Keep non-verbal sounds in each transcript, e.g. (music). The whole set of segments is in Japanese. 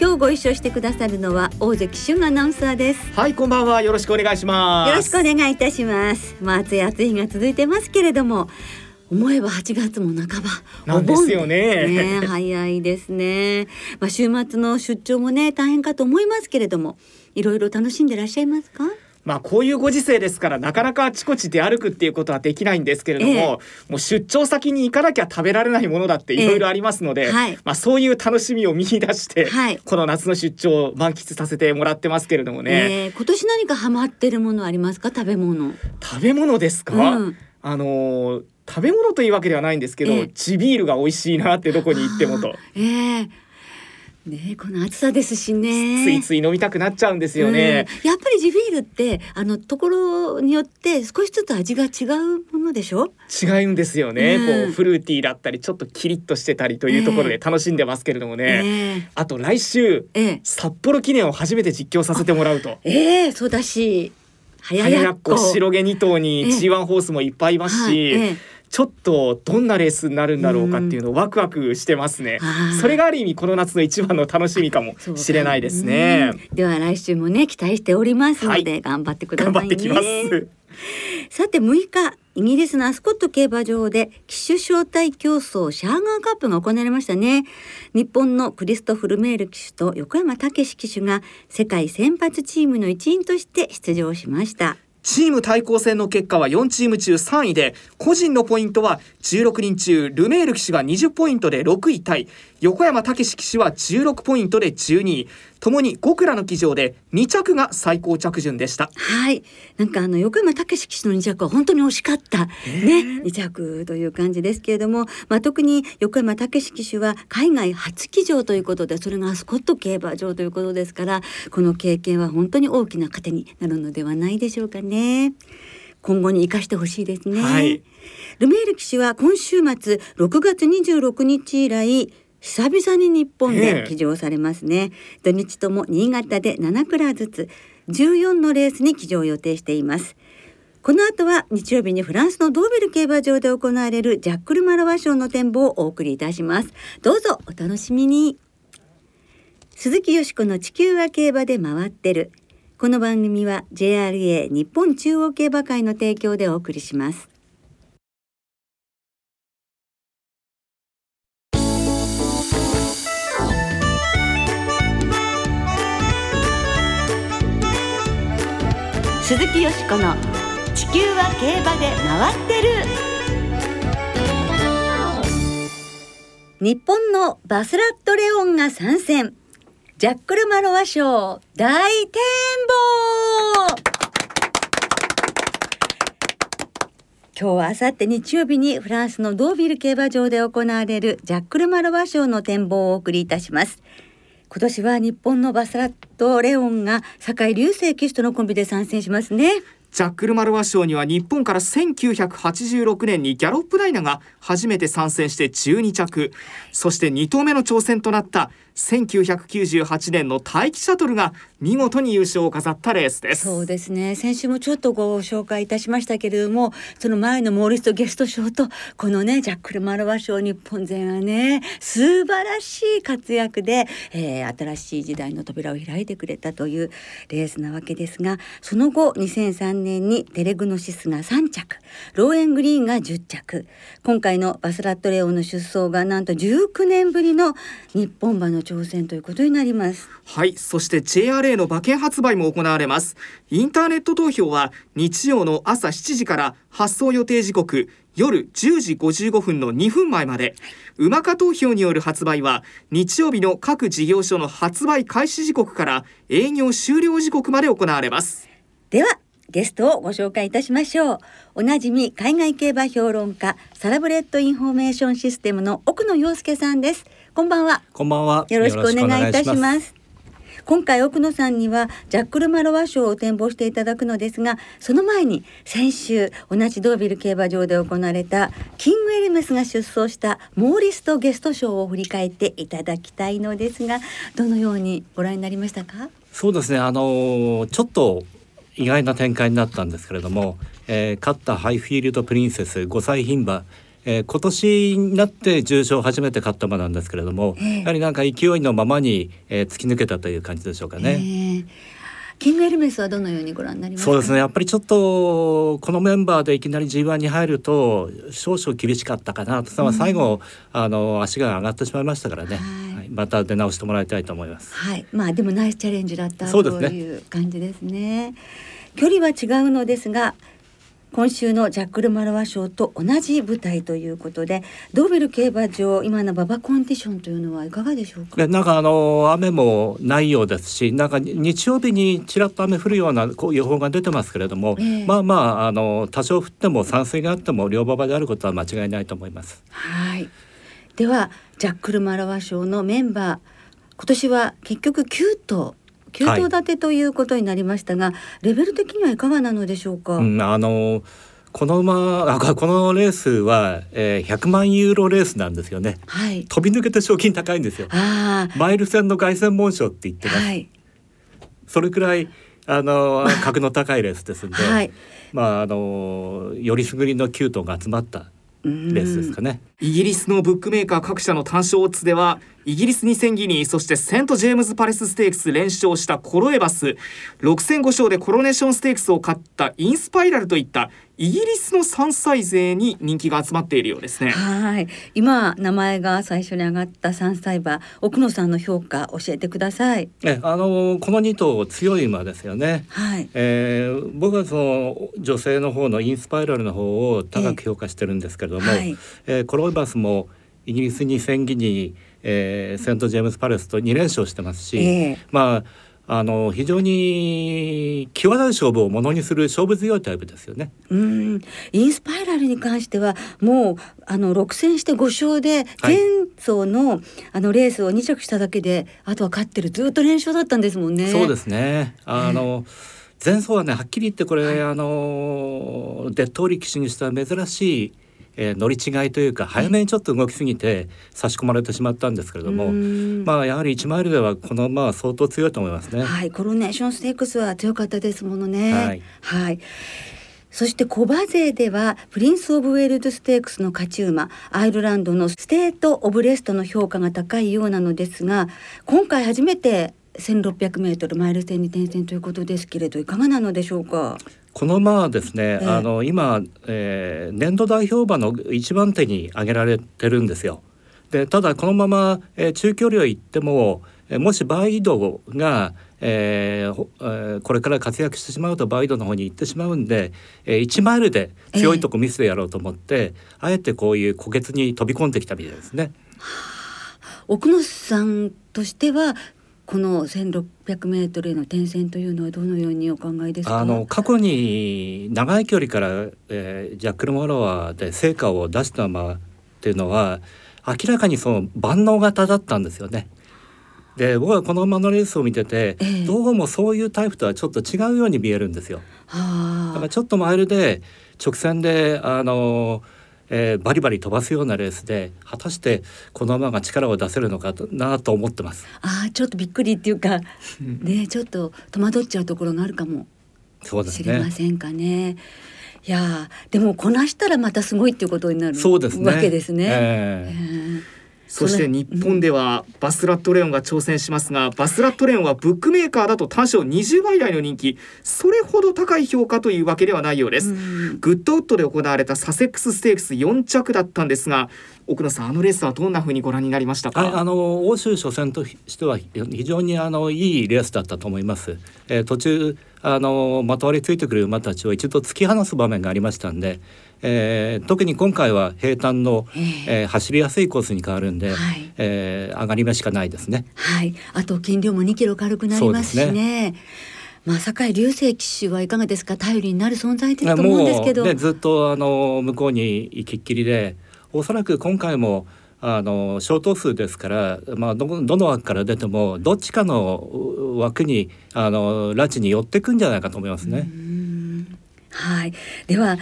今日ご一緒してくださるのは大関俊アナウンサーです。はいこんばんは。よろしくお願いします。よろしくお願いいたします。まあ暑い暑い日が続いてますけれども思えば8月も半ばなんですよね。ね。早いですね。まあ週末の出張もね大変かと思いますけれどもいろいろ楽しんでらっしゃいますか？まあこういうご時世ですからなかなかあちこち出歩くっていうことはできないんですけれども、ええ。もう出張先に行かなきゃ食べられないものだっていろいろありますので、ええはい。まあそういう楽しみを見出して、はい。この夏の出張を満喫させてもらってますけれどもね、えー今年何かハマってるものありますか？食べ物。食べ物ですか、うん。あのー食べ物というわけではないんですけど、ええ。地ビールが美味しいなってどこに行ってもと。ええねこの暑さですしね。ついつい飲みたくなっちゃうんですよね。うん。やっぱり地ビールってあのところによって少しずつ味が違うものでしょ？違うんですよね、うん。こうフルーティーだったりちょっとキリッとしてたりというところで楽しんでますけれどもね、あと来週ええ。え札幌記念を初めて実況させてもらうと。(laughs) えええそうだし早早やっここ白毛2頭にええ。G1 ホースもいっぱいいますし、はいええちょっとどんなレースになるんだろうかっていうのをワクワクしてますね。あー。それがある意味この夏の一番の楽しみかもしれないですね。うん。では来週もね期待しておりますので、はい。頑張ってくださいね。頑張ってきます。さて6日イギリスのアスコット競馬場で騎手招待競争シャーガーカップが行われましたね。日本のクリストフ・ルメール騎手と横山武史騎手が世界選抜チームの一員として出場しましたチーム対抗戦の結果は4チーム中3位で個人のポイントは16人中ルメール騎士が20ポイントで6位タイ。横山武史騎士は16ポイントで12位。ともに5倉の騎乗で2着が最高着順でした。はい。なんかあの横山武史騎手の2着は本当に惜しかった、ね。2着という感じですけれども、まあ、特に横山武史騎手は海外初騎乗ということでそれがアスコット競馬場ということですからこの経験は本当に大きな糧になるのではないでしょうかね。今後に生かしてほしいですね。はい。ルメール騎手は今週末6月26日以来久々に日本で騎乗されますね。土日とも新潟で7クラずつ14のレースに騎乗を予定しています。この後は日曜日にフランスのドーベル競馬場で行われるジャックルマラワ賞の展望をお送りいたします。どうぞお楽しみに。鈴木よしこの地球は競馬で回ってる。この番組は JRA 日本中央競馬会の提供でお送りします。鈴木よしこの地球は競馬で回ってる。日本のバスラットレオンが参戦。ジャックルマロワ賞大展望。今日はあさって日曜日にフランスのドービル競馬場で行われるジャックルマロワ賞の展望をお送りいたします。今年は日本のバスラットレオンが酒井流星騎手とのコンビで参戦しますね。ジャックルマルワ賞には日本から1986年にギャロップダイナが初めて参戦して12着。そして2頭目の挑戦となった1998年の大気シャトルが見事に優勝を飾ったレースです。そうですね。先週もちょっとご紹介いたしましたけれどもその前のモーリストゲスト賞とこのねジャックル・マロワ賞日本勢はね素晴らしい活躍で、えー新しい時代の扉を開いてくれたというレースなわけですがその後2003年にテレグノシスが3着。ローエングリーンが10着。今回のバスラットレオンの出走がなんと19年ぶりの日本馬の挑戦ということになります。はいそして JRA の馬券発売も行われます。インターネット投票は日曜の朝7時から発走予定時刻夜10時55分の2分前まで。UMACA投票による発売は日曜日の各事業所の発売開始時刻から営業終了時刻まで行われます。ではゲストをご紹介いたしましょう。おなじみ海外競馬評論家サラブレッドインフォメーションシステムの奥野陽介さんです。こんばんは。こんばんは。よろしくお願いいたします。今回奥野さんにはジャックルマロワ賞を展望していただくのですがその前に先週同じドービル競馬場で行われたキングエルメスが出走したモーリス・ド・ゲスト賞を振り返っていただきたいのですがどのようにご覧になりましたか？そうですね。あのちょっと意外な展開になったんですけれども、えー、勝ったハイフィールドプリンセス5歳牝馬。えー、今年になって重賞初めて勝った馬なんですけれども、えー、やはりなんか勢いのままに、えー、突き抜けたという感じでしょうかね。えーキングエルメスはどのようにご覧になりますそうですね。やっぱりちょっとこのメンバーでいきなり G1 に入ると少々厳しかったかなと、うん、最後あの足が上がってしまいましたからね、はい、また出直してもらいたいと思います。はい。まあでもナイスチャレンジだったという感じですね距離は違うのですが今週のジャックル・マロワ賞と同じ舞台ということでドーベル競馬場今の馬場コンディションというのはいかがでしょうか？なんかあの雨もないようですしなんか日曜日にちらっと雨降るようなこう予報が出てますけれども、えー、まあまああの多少降っても山水があっても両馬場であることは間違いないと思います。はい。ではジャックル・マロワ賞のメンバー今年は結局9頭9頭立てということになりましたが、はい、レベル的にはいかがなのでしょうか？うん、あのこの馬あ (laughs) このレースは、えー、100万ユーロレースなんですよね、はい、飛び抜けて賞金高いんですよ。マイル戦の凱旋門賞って言ってます、はい、それくらいあの (laughs) 格の高いレースですんで、はい、まああのよりすぐりの9頭が集まったレースですかねイギリスのブックメーカー各社の単勝オッズではイギリス2000ギニーそしてセントジェームズ・パレスステークス連勝したコロエバス。6戦5勝でコロネーションステークスを勝ったインスパイラルといったイギリスの3歳勢に人気が集まっているようですね。はい。今名前が最初に上がった3歳馬奥野さんの評価教えてください。えあのこの2頭強い馬ですよね。はい、えー、僕はその女性の方のインスパイラルの方を高く評価してるんですけれども、えーはい、えー、コロエバスもイギリスに戦技にえー、セント・ジェームズ・パレスと2連勝してますし、えー、まああの非常に際どい勝負をものにする勝負強いタイプですよね。うん。インスパイラルに関してはもうあの6戦して5勝で前走のはい、あのレースを2着しただけであとは勝ってる。ずっと連勝だったんですもんね。そうですね。あの、前走はねはっきり言ってこれ、はい、あのデッド力士にしては珍しいえー、乗り違いというか早めにちょっと動きすぎて差し込まれてしまったんですけれども、まあやはり1マイルではこの馬は相当強いと思いますね。はい、コロネーションステークスは強かったですものね。はい、はい。そして古馬勢ではプリンス・オブ・ウェールズ・ステークスの勝ち馬アイルランドのステート・オブ・レストの評価が高いようなのですが今回初めて1600メートルマイル戦に転戦ということですけれどいかがなのでしょうか？この馬はですね、えー、あの今、えー、年度代表馬の一番手に挙げられてるんですよ。でただこのまま、えー、中距離を行っても、えー、もしバイドが、えーえー、これから活躍してしまうとバイドの方に行ってしまうんで、えー、1マイルで強いとこ見せてやろうと思って、えー、あえてこういう虎穴に飛び込んできたみたいですね。奥野さんとしてはこの1600メートルへの転戦というのはどのようにお考えですか？あの過去に長い距離から、えー、ジャックル・モロワで成果を出した馬っていうのは明らかにその万能型だったんですよね。で僕はこの馬のレースを見てて、えー、どうもそういうタイプとはちょっと違うように見えるんですよ。だからちょっとマイルで直線であのーえー、バリバリ飛ばすようなレースで果たしてこの馬が力を出せるのかなと思ってます。ああちょっとびっくりっていうかねちょっと戸惑っちゃうところがあるかもしれませんかね。いやでもこなしたらまたすごいっていうことになるそうです、ね、わけですね。えー、えーそして日本ではバスラットレオンが挑戦しますが、バスラットレオンはブックメーカーだと単勝20倍台の人気。それほど高い評価というわけではないようです、グッドウッドで行われたサセックスステークス4着だったんですが奥野さんあのレースはどんな風にご覧になりましたか？あの欧州初戦としては非常にあのいいレースだったと思います、えー、途中あのまとわりついてくる馬たちを一度突き放す場面がありましたんでえー、特に今回は平坦の、えー、走りやすいコースに変わるんで、はい、えー、上がり目しかないですね。はい、あと筋量も2キロ軽くなりますしね。まあ、酒井流星騎手はいかがですか？頼りになる存在ですと思うんですけど、ね、ずっとあの向こうに行きっきりでおそらく今回もあの小頭数ですから、まあ、どどの枠から出てもどっちかの枠にあの拉致に寄ってくんじゃないかと思いますね。はい。では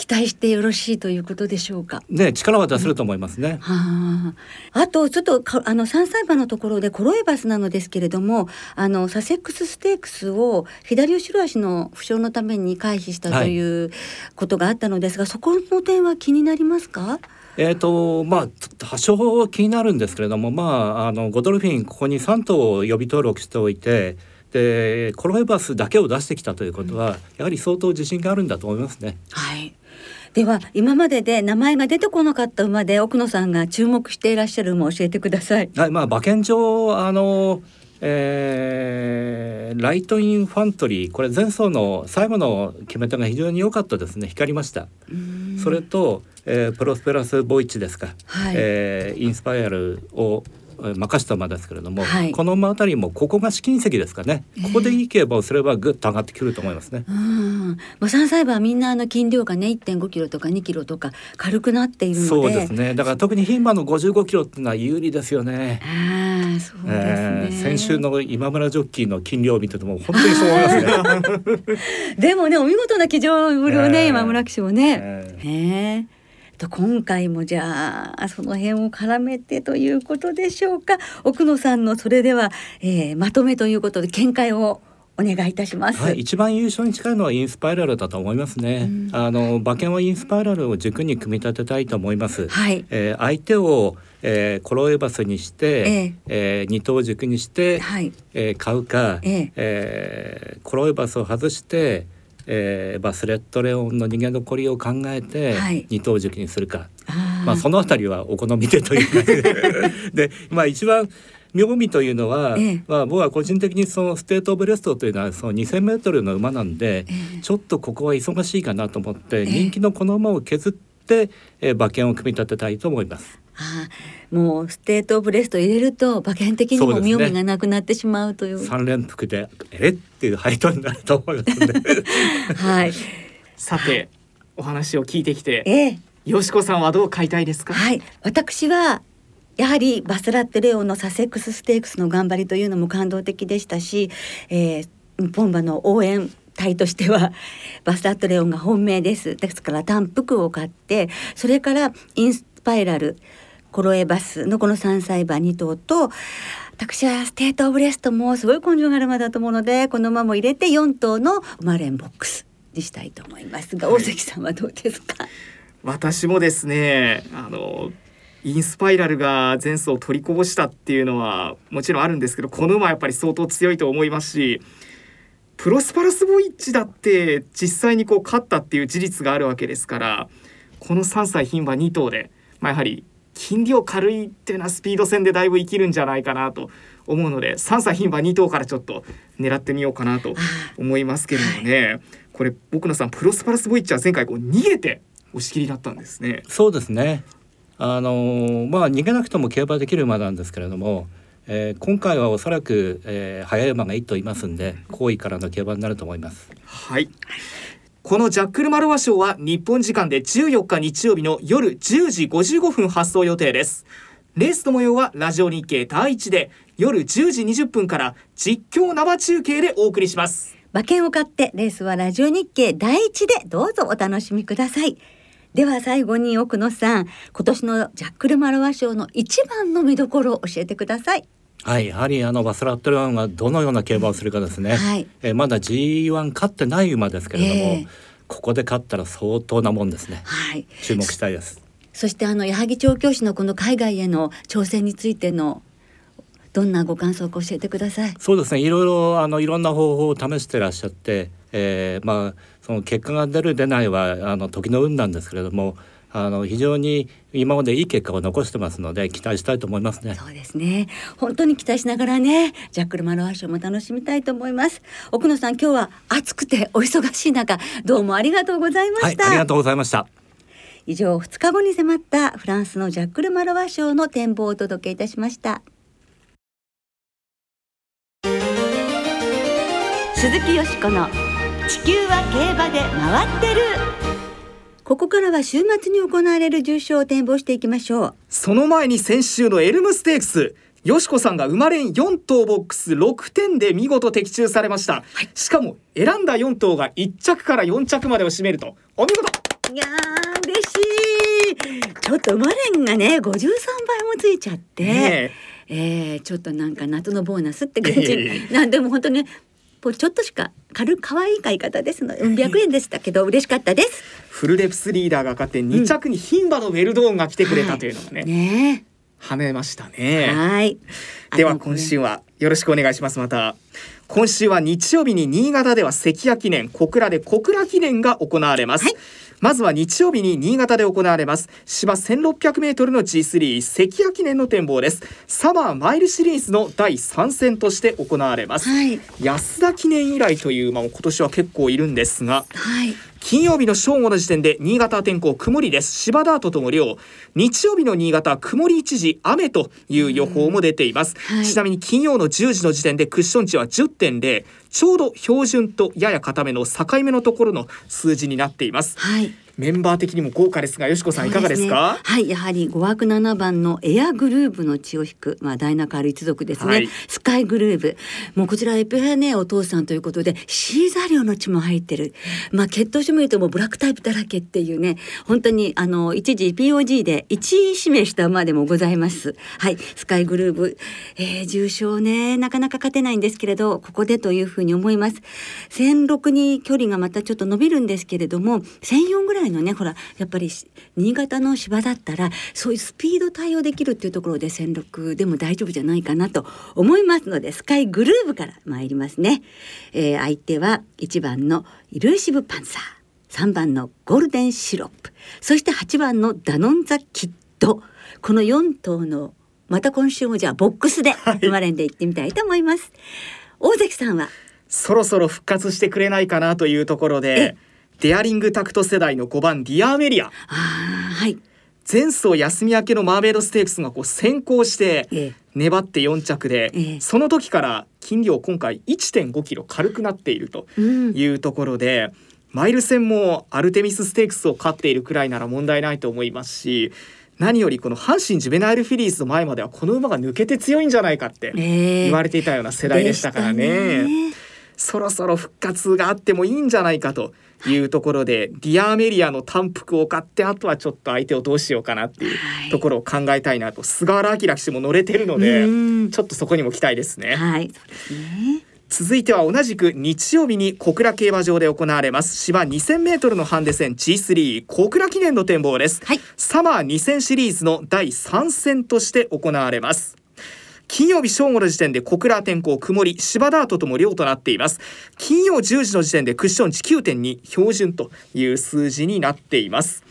期待してよろしいということでしょうか？ね、力は出せると思いますね。はあ、あとちょっとあの三歳馬のところでコロエバスなのですけれども、あのサセックスステークスを左後ろ足の負傷のために回避したということがあったのですが、はい、そこの点は気になりますか？えーとまあ、多少気になるんですけれども、まあ、あのゴドルフィンここに3頭予備登録しておいてでコロエバスだけを出してきたということは、うん、やはり相当自信があるんだと思いますね。はいでは今までで名前が出てこなかった馬で奥野さんが注目していらっしゃる馬を教えてください。はい、まあ馬券上あのえー、ライトインファントリーこれ前走の最後の決め手が非常に良かったですね。光りました。それと、えー、プロスペラスボイッチですか、はい、えー、インスパイアルを任した馬ですけれども、はい、この馬あたりもここが試金石ですかね、ここでいい競馬をすればぐっと上がってくると思いますね。うんまあ、3歳馬はみんなあの斤量がね1.5キロとか2キロとか軽くなっているので。そうですね。だから特に牝馬の55キロっていうのは有利ですよね。あそうですね、えー、先週の今村ジョッキーの斤量を見てても本当にそう思いますね。(laughs) でもねお見事な騎乗ぶりをね、えー、今村騎手もね。えー、えーと今回もじゃあその辺を絡めてということでしょうか。奥野さんのそれでは、えー、まとめということで見解をお願いいたします、はい、一番優勝に近いのはインスパイラルだと思いますね、うん、あの馬券はインスパイラルを軸に組み立てたいと思います、はい、えー、相手をえー、コロエバスにして、えー、えー、二等軸にして、はい、えー、買うか、えー、えー、コロエバスを外してえー、バスラットレオンの逃げ残りを考えて二頭軸にするか、はい、まあそのあたりはお好みでというか。(laughs) でまあ一番妙味というのは、ええ、まあ、僕は個人的にそのステート・オブ・レストというのはその 2,000m の馬なんで、え、ちょっとここは忙しいかなと思って、人気のこの馬を削って、えー、馬券を組み立てたいと思います。あもうステートオブレスト入れると馬券的にも妙味がなくなってしまうという。三、連複でえっていう配当になると思いますね。(laughs) はい。さてお話を聞いてきて、ええ、よしこさんはどう買いたいですか？はい。私はやはりバスラッテレオのサセックスステークスの頑張りというのも感動的でしたし、えー、日本馬の応援隊としては (laughs) バスラットレオンが本命です。ですから単服を買ってそれからインスパイラルコロエバスのこの3歳馬2頭と私はステートオブレストもすごい根性がある馬だと思うのでこの馬も入れて4頭の馬連ボックスにしたいと思いますが、はい、大関さんはどうですか？私もですねあのインスパイラルが前走を取りこぼしたっていうのはもちろんあるんですけどこの馬はやっぱり相当強いと思いますしプロスペラスボヤージュだって実際にこう勝ったっていう事実があるわけですからこの3歳牝馬2頭で、まあ、やはり筋量軽いっていうのはスピード戦でだいぶ生きるんじゃないかなと思うので3歳牝馬2頭からちょっと狙ってみようかなと思いますけれどもね。これ僕のさんプロスパラスボイッチは前回こう逃げて押し切りだったんですね。そうですね。あのー、まあ逃げなくても競馬できる馬なんですけれども、えー、今回はおそらく、えー、速い馬が1頭いますんで好位からの競馬になると思います。はいこのジャックルマロワ賞は日本時間で14日日曜日の夜10時55分発送予定です。レースの模様はラジオ日経第一で夜10時20分から実況生中継でお送りします。馬券を買ってレースはラジオ日経第一でどうぞお楽しみください。では最後に奥野さん、今年のジャックルマロワ賞の一番の見どころを教えてください。はい、やはりあのバスラットルワンがどのような競馬をするかですね。はい、えー、まだ G1 勝ってない馬ですけれども、えー、ここで勝ったら相当なもんですね。はい、注目したいです。そしてあの矢作調教師のこの海外への挑戦についてのどんなご感想か教えてください。そうですね。いろいろあのいろんな方法を試してらっしゃって、えー、まあその結果が出る出ないはあの時の運なんですけれども、あの非常に今までいい結果を残してますので期待したいと思いますね。そうですね。本当に期待しながらね、ジャックルマロア賞も楽しみたいと思います。奥野さん、今日は暑くてお忙しい中、どうもありがとうございました。はい、ありがとうございました。以上、2日後に迫ったフランスのジャックルマロワ賞の展望をお届けいたしました。鈴木よしこの地球は競馬で回ってる。ここからは週末に行われる重賞を展望していきましょう。その前に先週のエルムステークスよしこさんが生まれん4頭ボックス6点で見事的中されました、しかも選んだ4頭が1着から4着までを占めると。お見事。いやー嬉しい。ちょっと生まれんがね53倍もついちゃって、ねえ。ーちょっとなんか夏のボーナスって感じ。いえいえなんでも本当ねこうちょっとしか軽く可愛い買い方ですのでうん百円でしたけど嬉しかったです。フルレプスリーダーが勝って2着に牝馬のウェルドーンが来てくれたというのがね、ね。跳ねましたえね。はい。では今週はよろしくお願いします。また今週は日曜日に新潟では関谷記念小倉で小倉記念が行われます、はいまずは日曜日に新潟で行われます。芝1600メートルの G3 関谷記念の展望です。サマーマイルシリーズの第3戦として行われます、はい。安田記念以来という馬も今年は結構いるんですがはい金曜日の正午の時点で新潟は天候曇りです。芝ダートとも量日曜日の新潟は曇り一時雨という予報も出ています、はい。ちなみに金曜の10時の時点でクッション値は10.0ちょうど標準とやや固めの境目のところの数字になっています。はいメンバー的にも豪華ですがよしこさんいかがですか？そうねはいやはり5枠7番のエアグルーブの血を引くまあダイナカール一族ですね、はい。スカイグルーブ。もうこちらエピファネお父さんということでシーザリオの血も入ってる。まあ血統書見るともうブラックタイプだらけっていうね。本当にあの一時 POG で1位指名した馬でもございます。はい。スカイグルーブ、えー、重賞ね。なかなか勝てないんですけれどここでというふうに思います。1006に距離がまたちょっと伸びるんですけれども1004ぐらいのねほらやっぱりし新潟の芝だったらそういうスピード対応できるっていうところで1006でも大丈夫じゃないかなと思いますのでスカイグルーブから参りますね、えー相手は1番のイルーシブパンサー。3番のゴールデンシロップ。そして8番のダノンザキッド。この4頭のまた今週もじゃあボックスで生まれんでいってみたいと思います、大関さんは？そろそろ復活してくれないかなというところでデアリングタクト世代の5番ディアーメリア。はい。前走休み明けのマーメイドステークスがこう先行してええ。粘って4着で、ええ。その時から斤量今回1.5キロ軽くなっているとうん。いうところで、マイル戦もアルテミスステークスを勝っているくらいなら問題ないと思いますし何よりこの阪神ジュベナイルフィリーズの前まではこの馬が抜けて強いんじゃないかってええ。言われていたような世代でしたからね。でしたね。そろそろ復活があってもいいんじゃないかというところで、ディアーメリアの単服を買ってあとはちょっと相手をどうしようかなっていうはい。ところを考えたいなと菅原明騎手も乗れてるのでうん。ちょっとそこにも期待ですね。はいそうですね。続いては同じく日曜日に小倉競馬場で行われます芝 2000m のハンデ戦 G3 小倉記念の展望です、はい。サマー2000シリーズの第3戦として行われます金曜日正午の時点で小倉天候曇り芝ダートとも量となっています。金曜10時の時点でクッション値9.2標準という数字になっています。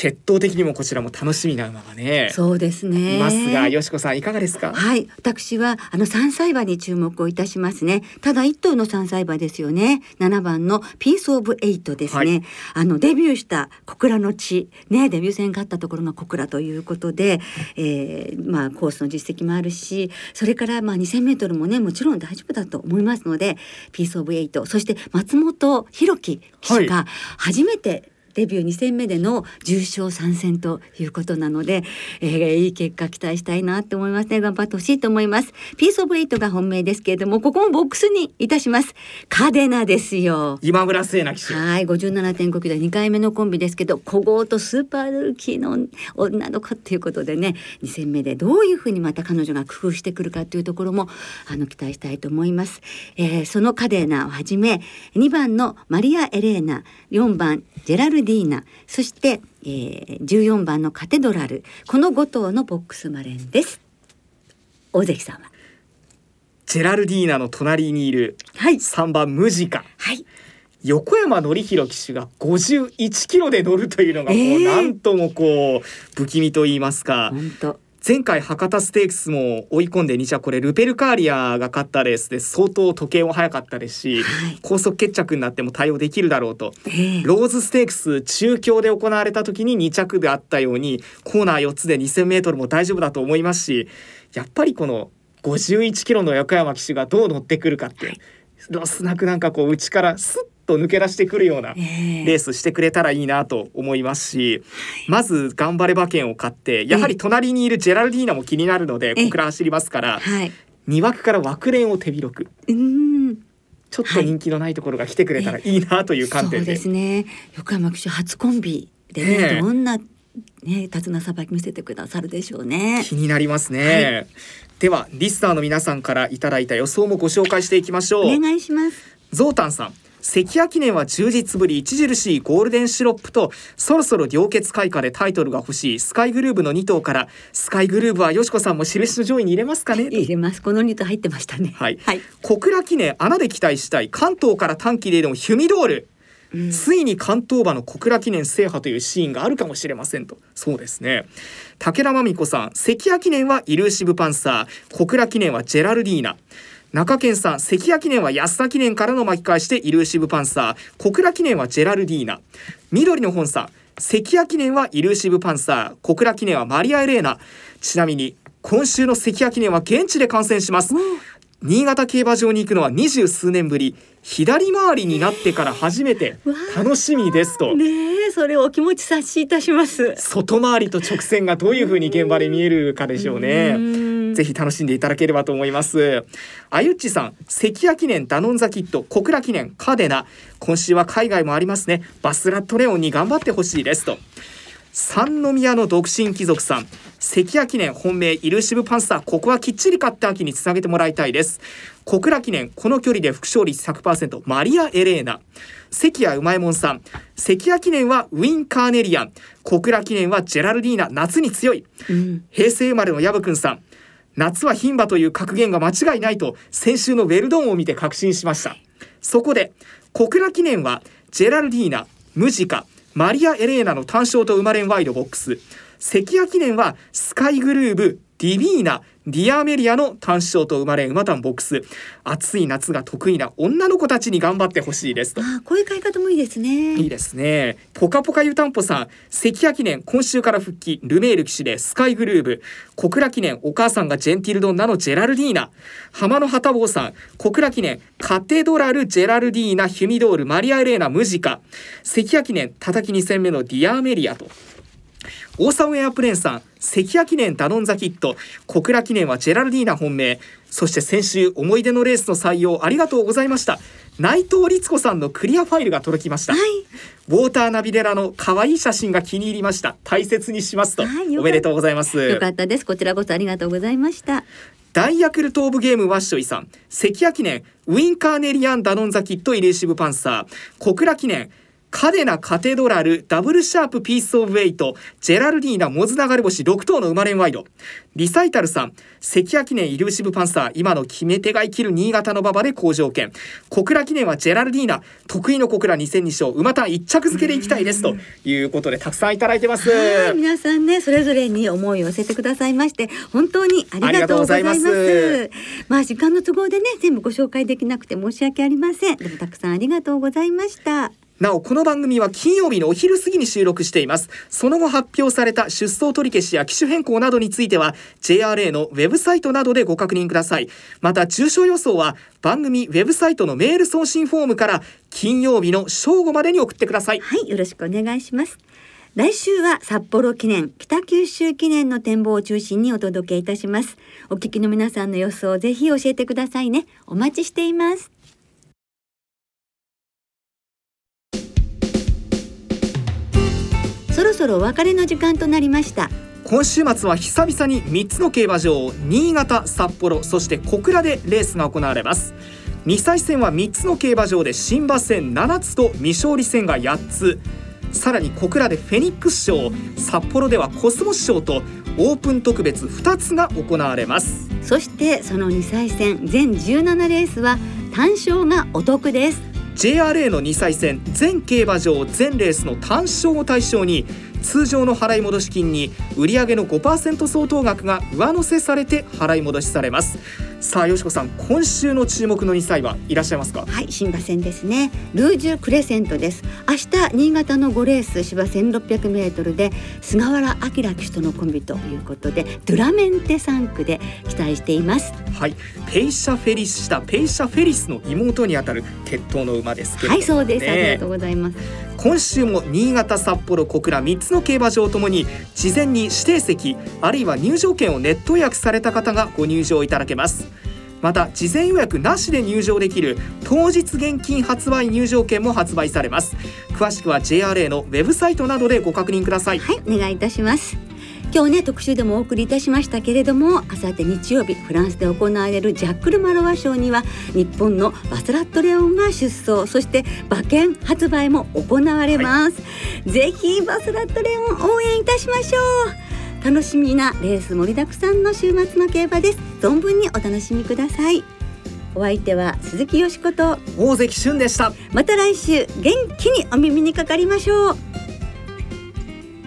決闘的にもこちらも楽しみな馬がねそうですね。いますがよしこさんいかがですか？はい、私はあの三歳馬に注目をいたしますね。ただ一頭の三歳馬ですよね。七番のピースオブエイトですね。はい。あのデビューした小倉の地。ねデビュー戦があったところが小倉ということで、えーまあコースの実績もあるし、それからまあ2000メートルもねもちろん大丈夫だと思いますので、ピースオブエイト、そして松本大輝騎手が初めて、デビュー2戦目での重賞参戦ということなので、えーいい結果期待したいなって思いますね。頑張ってほしいと思います。ピースオブエイトが本命ですけれどもここもボックスにいたします。カデナですよ。今村聖奈騎手。はい57.5キロ2回目のコンビですけど古豪とスーパールーキーの女の子っていうことでね2戦目でどういうふうにまた彼女が工夫してくるかというところもあの期待したいと思います、えーそのカデナをはじめ2番のマリア・エレーナ4番ジェラルディーナそして、えー、14番のカテドラルこの5頭のボックスマレンです。大関さんは？ジェラルディーナの隣にいるはい。3番ムジカ。はい。横山典弘騎手が51キロで乗るというのがこう、えー。なんともこう不気味と言いますか。本当前回博多ステークスも追い込んで2着これルペルカーリアが勝ったレースで相当時計も速かったですし、はい。高速決着になっても対応できるだろうと。ええ。ローズステークス中京で行われた時に2着であったようにコーナー4つで 2,000m も大丈夫だと思いますしやっぱりこの51キロの横山騎手がどう乗ってくるかってロスなくなんかこう内からスッと抜け出してくるようなええ。レースしてくれたらいいなと思いますし、まず頑張れ馬券を買ってやはり隣にいるジェラルディーナも気になるのでえ小倉走りますからはい。2枠から枠連を手広く。ちょっと人気のないところが来てくれたらい。いなという観点で。そうですね。横山騎手初コンビでえね、えどんなね手綱さばき見せてくださるでしょうね。気になりますね、ではリスナーの皆さんからいただいた予想もご紹介していきましょう。お願いします。ゾウタンさん関谷記念は充実ぶり著しいゴールデンシロップとそろそろ良血開花でタイトルが欲しいスカイグルーブの2頭からスカイグルーブはよしこさんも印の上位に入れますかね？入れます。このニット入ってましたね。はい。はい。小倉記念穴で期待したい関東から短期でのヒュミドール、うん。ついに関東馬の小倉記念制覇というシーンがあるかもしれませんと。そうですね。武田真美子さん関谷記念はイルーシブパンサー。小倉記念はジェラルディーナ中堅さん関谷記念は安田記念からの巻き返してイルーシブパンサー。小倉記念はジェラルディーナ。緑の本さん関谷記念はイルーシブパンサー。小倉記念はマリア・エレーナ。ちなみに今週の関谷記念は現地で観戦します。新潟競馬場に行くのは二十数年ぶり。左回りになってから初めて。楽しみですと。ねえ、それをお気持ち察しいたします。外回りと直線がどういう風に現場で見えるかでしょううねんぜひ楽しんでいただければと思います。あゆっちさん関谷記念ダノンザキット小倉記念カデナ今週は海外もありますね。バスラットレオンに頑張ってほしいですと。三宮の独身貴族さん。関谷記念本命イルシブパンサー。ここはきっちり勝って秋につなげてもらいたいです。小倉記念この距離で副勝率100%マリア・エレーナ。関谷うまいもんさん。関谷記念はウィン・カーネリアン。小倉記念はジェラルディーナ。夏に強い。うん。平成生まれのヤブくんさん夏は牝馬という格言が間違いないと先週のウェルドンを見て確信しました。そこで小倉記念はジェラルディーナムジカマリア・エレーナの単勝と生まれんワイドボックス。関谷記念はスカイグルーブディビーナディアメリアの単勝と生まれん馬単ボックス暑い夏が得意な女の子たちに頑張ってほしいですとああ、こういう買い方もいいですね。いいですね。ポカポカ湯たんぽさん、関谷記念今週から復帰、ルメール騎士でスカイグルーブ、小倉記念お母さんがジェンティルドンナのジェラルディーナ、浜野旗坊さん、小倉記念カテドラルジェラルディーナヒュミドールマリアエレーナムジカ、関谷記念叩き2戦目のディアーメリアと。オーサムエアプレーンさん関谷記念ダノンザキット。小倉記念はジェラルディーナ本命。そして先週思い出のレースの採用ありがとうございました。内藤律子さんのクリアファイルが届きました、はい。ウォーターナビレラの可愛い写真が気に入りました。大切にしますと、はいおめでとうございます。よかったです。こちらこそありがとうございました。大ヤクルトオブゲームワッショイさん。関谷記念ウィンカーネリアンダノンザキットイレーシブパンサー。小倉記念カデナカテドラルダブルシャープピースオブウェイトジェラルディーナモズ流れ星6頭の生まれんワイドリサイタルさん関谷記念イルーシブパンサー今の決め手が生きる新潟の馬場で好条件小倉記念はジェラルディーナ得意の小倉2002勝馬単一着付けでいきたいですということでたくさんいただいてますはい、皆さんね、それぞれに思いを寄せてくださいまして、本当にありがとうございます。ありがとうございますまあ、時間の都合でね、全部ご紹介できなくて申し訳ありません。でも、たくさんありがとうございました。なおこの番組は金曜日のお昼過ぎに収録していますその後発表された出走取り消しや機種変更などについては JRA のウェブサイトなどでご確認くださいまた中小予想は番組ウェブサイトのメール送信フォームから金曜日の正午までに送ってくださいはい、よろしくお願いします。来週は札幌記念、北九州記念の展望を中心にお届けいたします。お聞きの皆さんの予想をぜひ教えてくださいね。お待ちしています。そろそろお別れの時間となりました。今週末は久々に3つの競馬場新潟札幌そして小倉でレースが行われます2歳戦は3つの競馬場で新馬戦7つと未勝利戦が8つさらに小倉でフェニックス賞札幌ではコスモス賞とオープン特別2つが行われますそしてその2歳戦全17レースは単勝がお得です。JRA の2歳戦全競馬場全レースの単勝を対象に通常の払い戻し金に売上の5%相当額が上乗せされて払い戻しされます。さあよしこさん今週の注目の2歳はいらっしゃいますか？はい新馬戦ですね。ルージュクレセントです。明日新潟の5レース芝1600メートルで菅原明騎手とのコンビということでドゥラメンテ産駒で期待しています。はい。ペイシャフェリスしたペイシャフェリスの妹にあたる血統の馬ですけれども、はいそうです、ありがとうございます今週も新潟札幌小倉3つの競馬場ともに事前に指定席あるいは入場券をネット予約された方がご入場いただけます。また事前予約なしで入場できる当日現金発売入場券も発売されます。詳しくは JRA のウェブサイトなどでご確認ください。はいお願いいたします。今日ね特集でもお送りいたしましたけれどもあさって日曜日フランスで行われるジャックル・マロワ賞には日本のバスラットレオンが出走。そして馬券発売も行われます、ぜひバスラットレオン応援いたしましょう。楽しみなレース盛りだくさんの週末の競馬です。存分にお楽しみください。お相手は鈴木よしこと。大関俊でした。また来週元気にお耳にかかりましょう